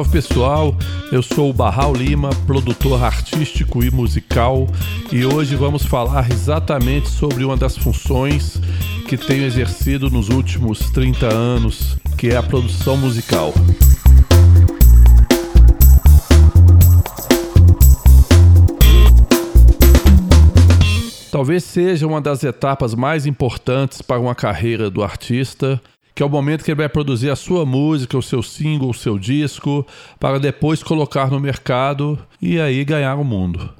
Salve pessoal, eu sou o Barral Lima, produtor artístico e musical, e hoje vamos falar exatamente sobre uma das funções que tenho exercido nos últimos 30 anos, que é a produção musical. Talvez seja uma das etapas mais importantes para uma carreira do artista, que é o momento que ele vai produzir a sua música, o seu single, o seu disco, para depois colocar no mercado e aí ganhar o mundo.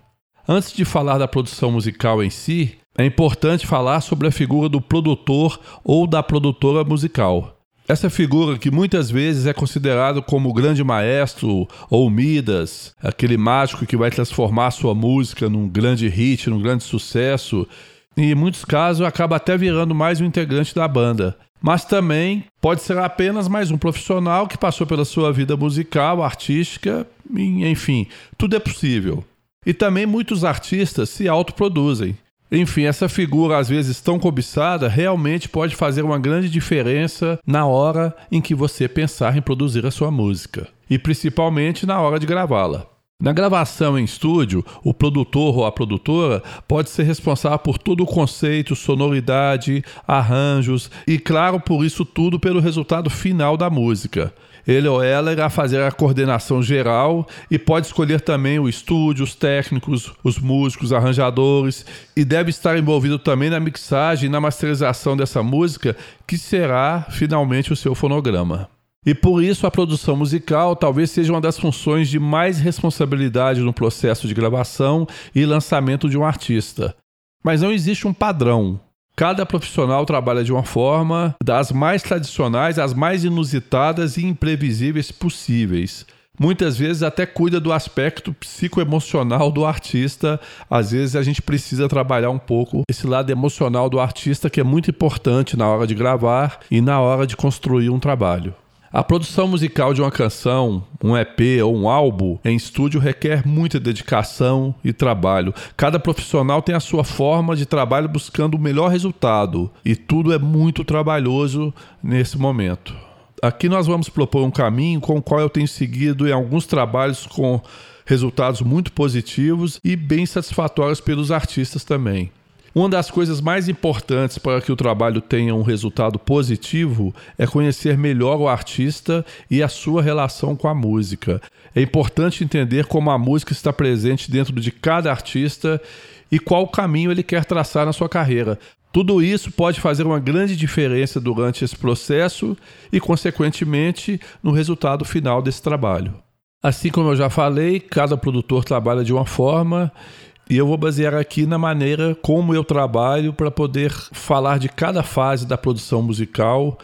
Antes de falar da produção musical em si, é importante falar sobre a figura do produtor ou da produtora musical. Essa figura que muitas vezes é considerado como o grande maestro ou Midas, aquele mágico que vai transformar sua música num grande hit, num grande sucesso, e em muitos casos acaba até virando mais um integrante da banda mas também pode ser apenas mais um profissional que passou pela sua vida musical, artística, enfim, tudo é possível. E também muitos artistas se autoproduzem. Enfim, essa figura, às vezes tão cobiçada, realmente pode fazer uma grande diferença na hora em que você pensar em produzir a sua música, e principalmente na hora de gravá-la. Na gravação em estúdio, o produtor ou a produtora pode ser responsável por todo o conceito, sonoridade, arranjos e, claro, por isso tudo pelo resultado final da música. Ele ou ela irá fazer a coordenação geral e pode escolher também o estúdio, os técnicos, os músicos, arranjadores e deve estar envolvido também na mixagem e na masterização dessa música, que será finalmente o seu fonograma. E por isso a produção musical talvez seja uma das funções de mais responsabilidade no processo de gravação e lançamento de um artista. Mas não existe um padrão. Cada profissional trabalha de uma forma, das mais tradicionais às mais inusitadas e imprevisíveis possíveis. Muitas vezes até cuida do aspecto psicoemocional do artista. Às vezes a gente precisa trabalhar um pouco esse lado emocional do artista que é muito importante na hora de gravar e na hora de construir um trabalho. A produção musical de uma canção, um EP ou um álbum em estúdio requer muita dedicação e trabalho. Cada profissional tem a sua forma de trabalho buscando o melhor resultado e tudo é muito trabalhoso nesse momento. Aqui nós vamos propor um caminho com o qual eu tenho seguido em alguns trabalhos com resultados muito positivos e bem satisfatórios pelos artistas também. Uma das coisas mais importantes para que o trabalho tenha um resultado positivo é conhecer melhor o artista e a sua relação com a música. É importante entender como a música está presente dentro de cada artista e qual caminho ele quer traçar na sua carreira. Tudo isso pode fazer uma grande diferença durante esse processo e, consequentemente, no resultado final desse trabalho. Assim como eu já falei, cada produtor trabalha de uma forma e eu vou basear aqui na maneira como eu trabalho para poder falar de cada fase da produção musical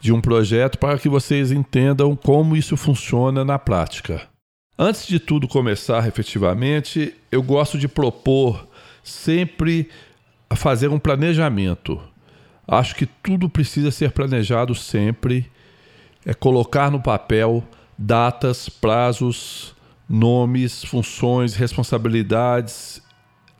de um projeto para que vocês entendam como isso funciona na prática. Antes de tudo começar efetivamente, eu gosto de propor sempre fazer um planejamento. Acho que tudo precisa ser planejado sempre, é colocar no papel datas, prazos, nomes, funções, responsabilidades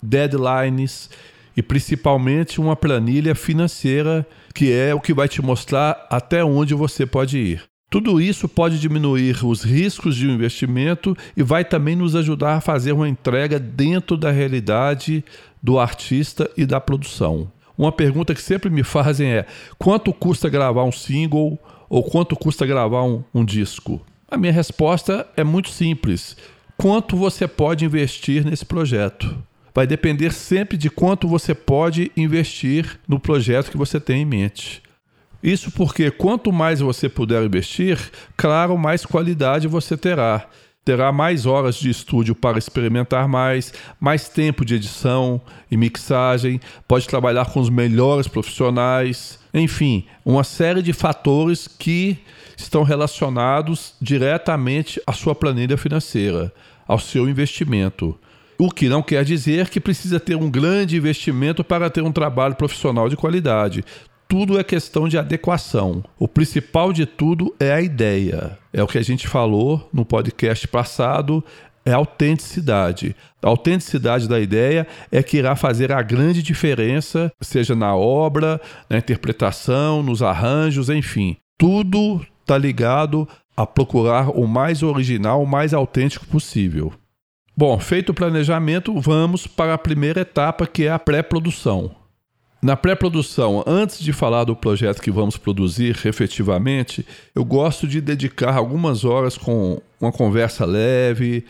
deadlines e principalmente uma planilha financeira que é o que vai te mostrar até onde você pode ir. Tudo isso pode diminuir os riscos de um investimento e vai também nos ajudar a fazer uma entrega dentro da realidade do artista e da produção. Uma pergunta que sempre me fazem é: quanto custa gravar um single ou quanto custa gravar um, um disco? A minha resposta é muito simples: quanto você pode investir nesse projeto? Vai depender sempre de quanto você pode investir no projeto que você tem em mente. Isso porque quanto mais você puder investir, claro, mais qualidade você terá. Terá mais horas de estúdio para experimentar mais, mais tempo de edição e mixagem, pode trabalhar com os melhores profissionais, enfim, uma série de fatores que estão relacionados diretamente à sua planilha financeira, ao seu investimento. O que não quer dizer que precisa ter um grande investimento para ter um trabalho profissional de qualidade. Tudo é questão de adequação. O principal de tudo é a ideia. É o que a gente falou no podcast passado, é a autenticidade. A autenticidade da ideia é que irá fazer a grande diferença, seja na obra, na interpretação, nos arranjos, enfim. Tudo está ligado a procurar o mais original, o mais autêntico possível. Bom, feito o planejamento, vamos para a primeira etapa, que é a pré-produção. Na pré-produção, antes de falar do projeto que vamos produzir efetivamente, eu gosto de dedicar algumas horas com uma conversa leve,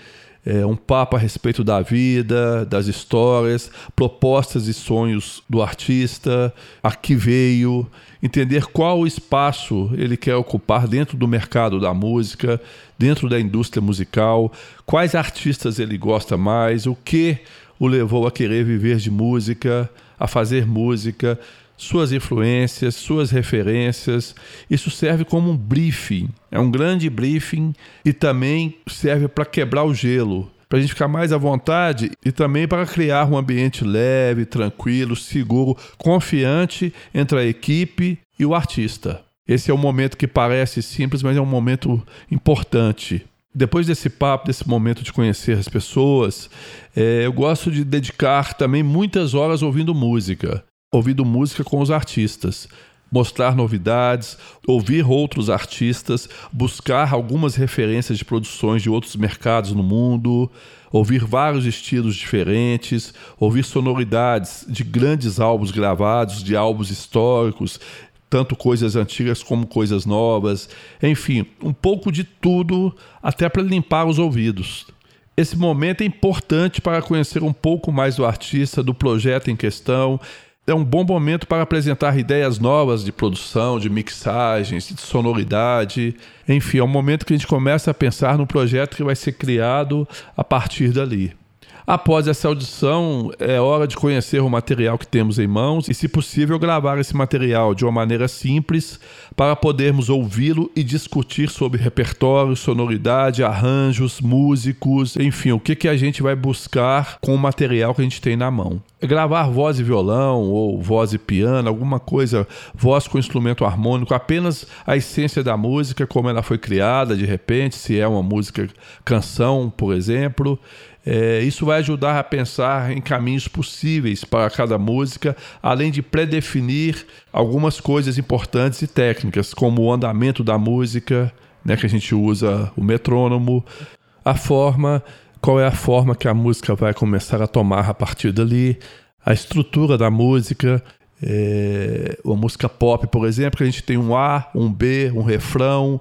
é, um papo a respeito da vida, das histórias, propostas e sonhos do artista, a que veio, entender qual espaço ele quer ocupar dentro do mercado da música, dentro da indústria musical, quais artistas ele gosta mais, o que o levou a querer viver de música, a fazer música, suas influências, suas referências. Isso serve como um briefing, é um grande briefing e também serve para quebrar o gelo, para a gente ficar mais à vontade e também para criar um ambiente leve, tranquilo, seguro, confiante entre a equipe e o artista. Esse é um momento que parece simples, mas é um momento importante. Depois desse papo, desse momento de conhecer as pessoas, é, eu gosto de dedicar também muitas horas ouvindo música ouvindo música com os artistas, mostrar novidades, ouvir outros artistas, buscar algumas referências de produções de outros mercados no mundo, ouvir vários estilos diferentes, ouvir sonoridades de grandes álbuns gravados, de álbuns históricos, tanto coisas antigas como coisas novas, enfim, um pouco de tudo, até para limpar os ouvidos. Esse momento é importante para conhecer um pouco mais do artista, do projeto em questão é um bom momento para apresentar ideias novas de produção, de mixagens, de sonoridade. Enfim, é um momento que a gente começa a pensar no projeto que vai ser criado a partir dali. Após essa audição, é hora de conhecer o material que temos em mãos e, se possível, gravar esse material de uma maneira simples para podermos ouvi-lo e discutir sobre repertório, sonoridade, arranjos, músicos, enfim, o que, que a gente vai buscar com o material que a gente tem na mão. Gravar voz e violão ou voz e piano, alguma coisa, voz com instrumento harmônico, apenas a essência da música, como ela foi criada, de repente, se é uma música canção, por exemplo. É, isso vai ajudar a pensar em caminhos possíveis para cada música, além de predefinir algumas coisas importantes e técnicas, como o andamento da música, né, que a gente usa o metrônomo, a forma, qual é a forma que a música vai começar a tomar a partir dali, a estrutura da música, é, uma música pop, por exemplo, que a gente tem um A, um B, um refrão,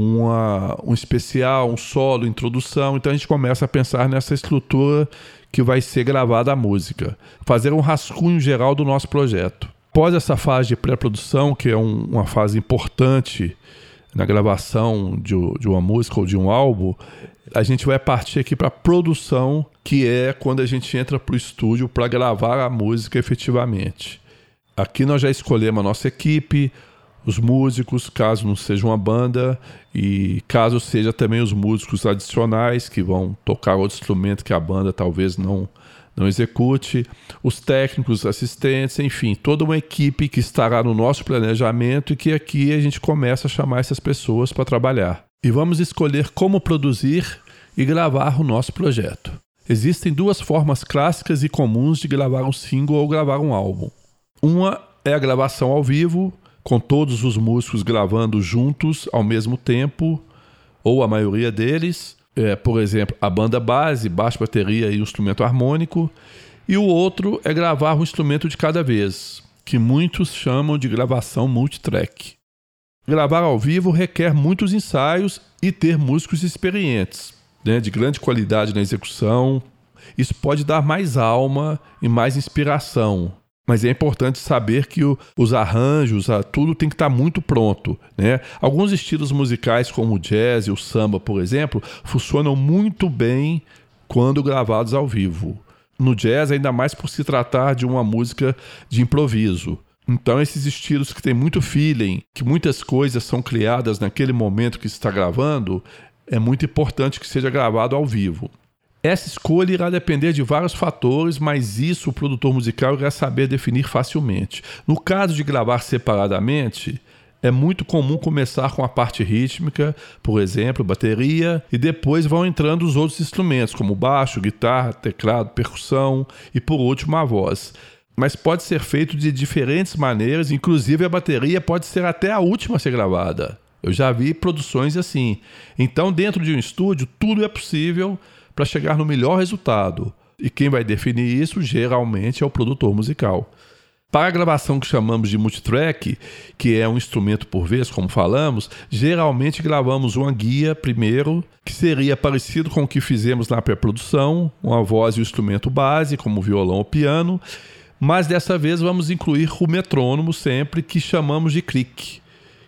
uma, um especial, um solo, introdução. Então a gente começa a pensar nessa estrutura que vai ser gravada a música. Fazer um rascunho geral do nosso projeto. Após essa fase de pré-produção, que é um, uma fase importante na gravação de, de, uma música ou de um álbum, a gente vai partir aqui para a produção, que é quando a gente entra para o estúdio para gravar a música efetivamente. Aqui nós já escolhemos a nossa equipe, os músicos, caso não seja uma banda, e caso seja também os músicos adicionais que vão tocar outro instrumento que a banda talvez não não execute, os técnicos, assistentes, enfim, toda uma equipe que estará no nosso planejamento e que aqui a gente começa a chamar essas pessoas para trabalhar. E vamos escolher como produzir e gravar o nosso projeto. Existem duas formas clássicas e comuns de gravar um single ou gravar um álbum. Uma é a gravação ao vivo, com todos os músicos gravando juntos ao mesmo tempo, ou a maioria deles. É, por exemplo, a banda base, baixo, bateria e instrumento harmônico. E o outro é gravar um instrumento de cada vez, que muitos chamam de gravação multitrack. Gravar ao vivo requer muitos ensaios e ter músicos experientes, né, de grande qualidade na execução. Isso pode dar mais alma e mais inspiração, mas é importante saber que o, os arranjos, a, tudo tem que estar tá muito pronto. Né? Alguns estilos musicais, como o jazz e o samba, por exemplo, funcionam muito bem quando gravados ao vivo. No jazz, ainda mais por se tratar de uma música de improviso. Então, esses estilos que têm muito feeling, que muitas coisas são criadas naquele momento que se está gravando, é muito importante que seja gravado ao vivo. Essa escolha irá depender de vários fatores, mas isso o produtor musical irá saber definir facilmente. No caso de gravar separadamente, é muito comum começar com a parte rítmica, por exemplo, bateria, e depois vão entrando os outros instrumentos, como baixo, guitarra, teclado, percussão e por último a voz. Mas pode ser feito de diferentes maneiras, inclusive a bateria pode ser até a última a ser gravada. Eu já vi produções assim. Então, dentro de um estúdio, tudo é possível para chegar no melhor resultado. E quem vai definir isso geralmente é o produtor musical. Para a gravação que chamamos de multitrack, que é um instrumento por vez, como falamos, geralmente gravamos uma guia primeiro, que seria parecido com o que fizemos na pré-produção, uma voz e o instrumento base, como violão ou piano, mas dessa vez vamos incluir o metrônomo sempre, que chamamos de click,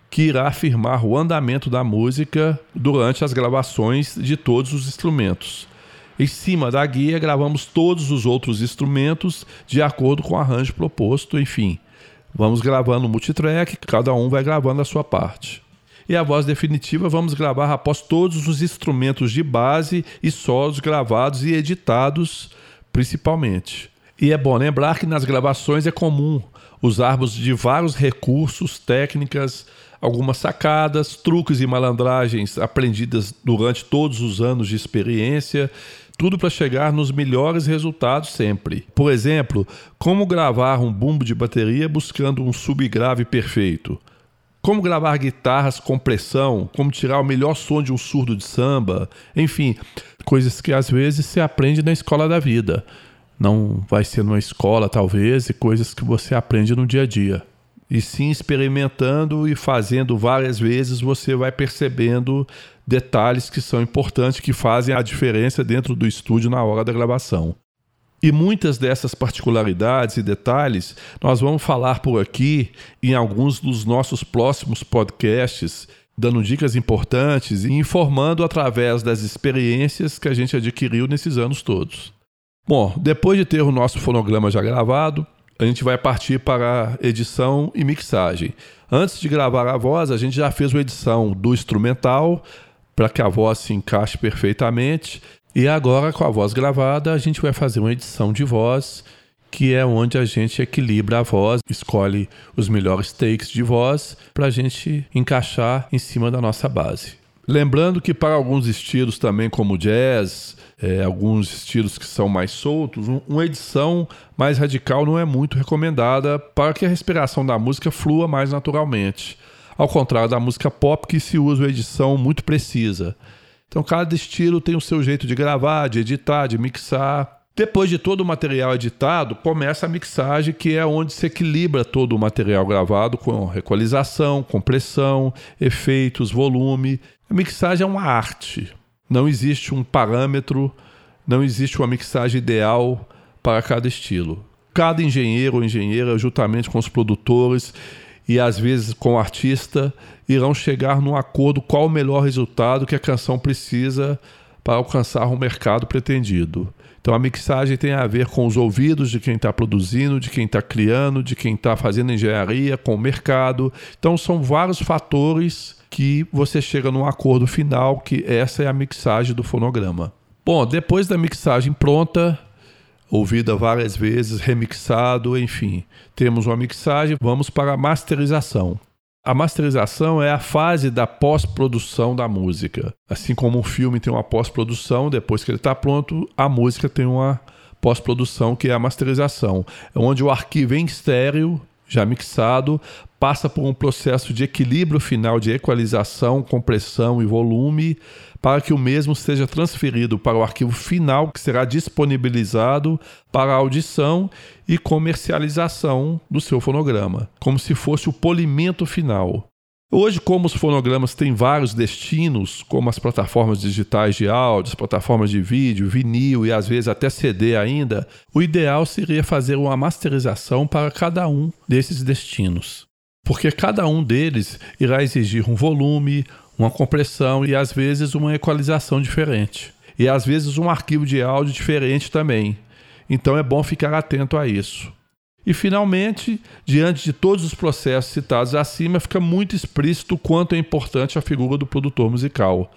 que irá afirmar o andamento da música durante as gravações de todos os instrumentos. Em cima da guia, gravamos todos os outros instrumentos de acordo com o arranjo proposto, enfim. Vamos gravando multitrack, cada um vai gravando a sua parte. E a voz definitiva vamos gravar após todos os instrumentos de base e solos gravados e editados, principalmente. E é bom lembrar que nas gravações é comum usarmos de vários recursos, técnicas, algumas sacadas, truques e malandragens aprendidas durante todos os anos de experiência, tudo para chegar nos melhores resultados sempre. Por exemplo, como gravar um bumbo de bateria buscando um subgrave perfeito. Como gravar guitarras com pressão, como tirar o melhor som de um surdo de samba, enfim, coisas que às vezes se aprende na escola da vida. Não vai ser numa escola, talvez, e coisas que você aprende no dia a dia e sim experimentando e fazendo várias vezes você vai percebendo detalhes que são importantes, que fazem a diferença dentro do estúdio na hora da gravação. E muitas dessas particularidades e detalhes nós vamos falar por aqui em alguns dos nossos próximos podcasts, dando dicas importantes e informando através das experiências que a gente adquiriu nesses anos todos. Bom, depois de ter o nosso fonograma já gravado, a gente vai partir para edição e mixagem. Antes de gravar a voz, a gente já fez uma edição do instrumental para que a voz se encaixe perfeitamente. E agora, com a voz gravada, a gente vai fazer uma edição de voz, que é onde a gente equilibra a voz, escolhe os melhores takes de voz para a gente encaixar em cima da nossa base. Lembrando que para alguns estilos também, como jazz, é, alguns estilos que são mais soltos, um, uma edição mais radical não é muito recomendada para que a respiração da música flua mais naturalmente. Ao contrário da música pop, que se usa uma edição muito precisa. Então, cada estilo tem o seu jeito de gravar, de editar, de mixar. Depois de todo o material editado, começa a mixagem, que é onde se equilibra todo o material gravado com equalização, compressão, efeitos, volume. A mixagem é uma arte. Não existe um parâmetro, não existe uma mixagem ideal para cada estilo. Cada engenheiro ou engenheira, juntamente com os produtores e às vezes com o artista, irão chegar num acordo qual o melhor resultado que a canção precisa para alcançar o mercado pretendido. Então a mixagem tem a ver com os ouvidos de quem está produzindo, de quem está criando, de quem está fazendo engenharia, com o mercado. Então são vários fatores que você chega num acordo final que essa é a mixagem do fonograma. Bom, depois da mixagem pronta, ouvida várias vezes, remixado, enfim, temos uma mixagem, vamos para a masterização. A masterização é a fase da pós-produção da música. Assim como um filme tem uma pós-produção, depois que ele está pronto, a música tem uma pós-produção que é a masterização. É onde o arquivo em estéreo já mixado, passa por um processo de equilíbrio final de equalização, compressão e volume, para que o mesmo seja transferido para o arquivo final que será disponibilizado para audição e comercialização do seu fonograma, como se fosse o polimento final. Hoje, como os fonogramas têm vários destinos, como as plataformas digitais de áudio, as plataformas de vídeo, vinil e às vezes até CD ainda, o ideal seria fazer uma masterização para cada um desses destinos. Porque cada um deles irá exigir um volume, uma compressão e às vezes uma equalização diferente. E às vezes um arquivo de áudio diferente também. Então é bom ficar atento a isso. E, finalmente, diante de todos os processos citados acima, fica muito explícito o quanto é importante a figura do produtor musical.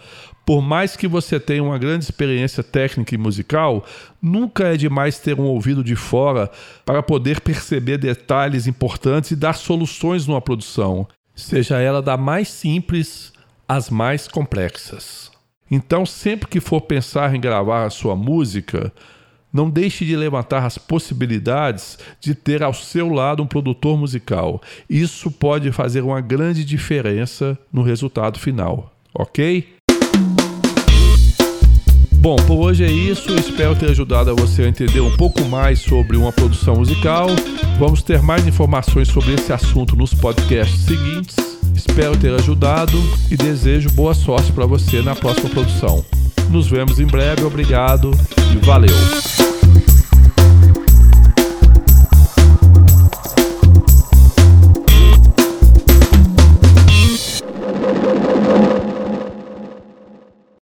Por mais que você tenha uma grande experiência técnica e musical, nunca é demais ter um ouvido de fora para poder perceber detalhes importantes e dar soluções numa produção, seja ela da mais simples às mais complexas. Então, sempre que for pensar em gravar a sua música, Não deixe de levantar as possibilidades de ter ao seu lado um produtor musical. Isso pode fazer uma grande diferença no resultado final, ok? Bom, por hoje é isso. Espero ter ajudado você a entender um pouco mais sobre uma produção musical. Vamos ter mais informações sobre esse assunto nos podcasts seguintes. Espero ter ajudado e desejo boa sorte para você na próxima produção. Nos vemos em breve, obrigado e valeu!